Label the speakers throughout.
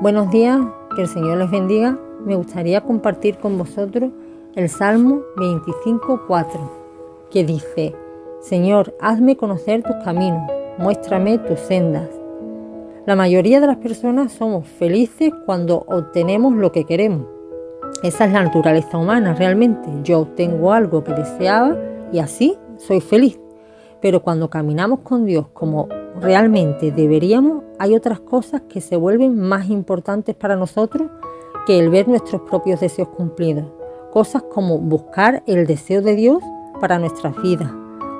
Speaker 1: Buenos días, que el Señor les bendiga. Me gustaría compartir con vosotros el Salmo 25.4, que dice, Señor, hazme conocer tus caminos, muéstrame tus sendas. La mayoría de las personas somos felices cuando obtenemos lo que queremos. Esa es la naturaleza humana realmente. Yo obtengo algo que deseaba y así soy feliz. Pero cuando caminamos con Dios como realmente deberíamos, hay otras cosas que se vuelven más importantes para nosotros que el ver nuestros propios deseos cumplidos. Cosas como buscar el deseo de Dios para nuestras vidas.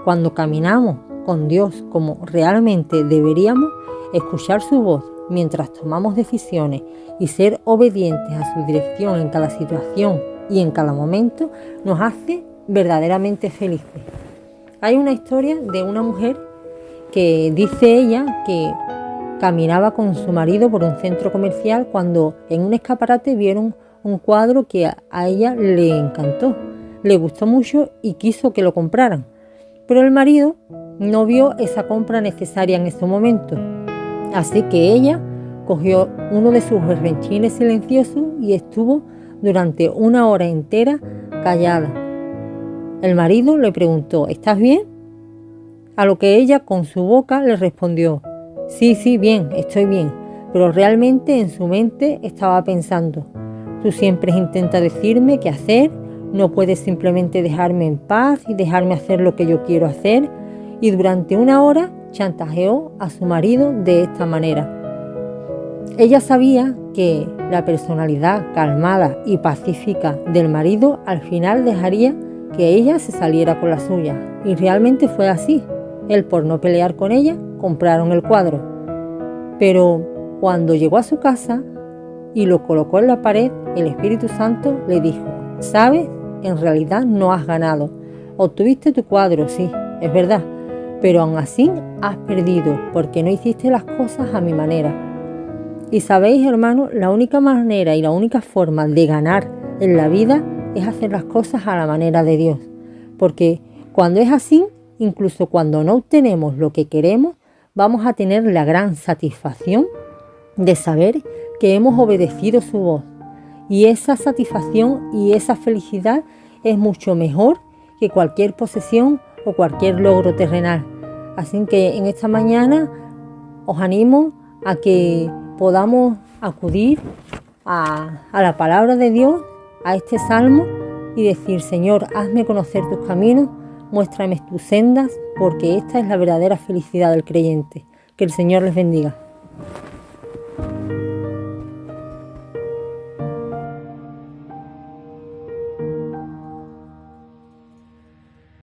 Speaker 1: Cuando caminamos con Dios como realmente deberíamos, escuchar su voz mientras tomamos decisiones y ser obedientes a su dirección en cada situación y en cada momento, nos hace verdaderamente felices. Hay una historia de una mujer que dice ella que caminaba con su marido por un centro comercial cuando en un escaparate vieron un cuadro que a ella le encantó, le gustó mucho y quiso que lo compraran. Pero el marido no vio esa compra necesaria en ese momento. Así que ella cogió uno de sus berrenchines silenciosos y estuvo durante una hora entera callada. El marido le preguntó, ¿estás bien? A lo que ella con su boca le respondió, sí, sí, bien, estoy bien, pero realmente en su mente estaba pensando, tú siempre intentas decirme qué hacer, no puedes simplemente dejarme en paz y dejarme hacer lo que yo quiero hacer, y durante una hora chantajeó a su marido de esta manera. Ella sabía que la personalidad calmada y pacífica del marido al final dejaría que ella se saliera con la suya, y realmente fue así. Él, por no pelear con ella, compraron el cuadro. Pero cuando llegó a su casa y lo colocó en la pared, el Espíritu Santo le dijo, ¿sabes? En realidad no has ganado. Obtuviste tu cuadro, sí, es verdad, pero aún así has perdido porque no hiciste las cosas a mi manera. Y sabéis, hermano, la única manera y la única forma de ganar en la vida es hacer las cosas a la manera de Dios. Porque cuando es así, incluso cuando no obtenemos lo que queremos, vamos a tener la gran satisfacción de saber que hemos obedecido su voz. Y esa satisfacción y esa felicidad es mucho mejor que cualquier posesión o cualquier logro terrenal. Así que en esta mañana os animo a que podamos acudir a, la palabra de Dios, a este salmo y decir, Señor, hazme conocer tus caminos muéstrame tus sendas, porque esta es la verdadera felicidad del creyente. Que el Señor les bendiga.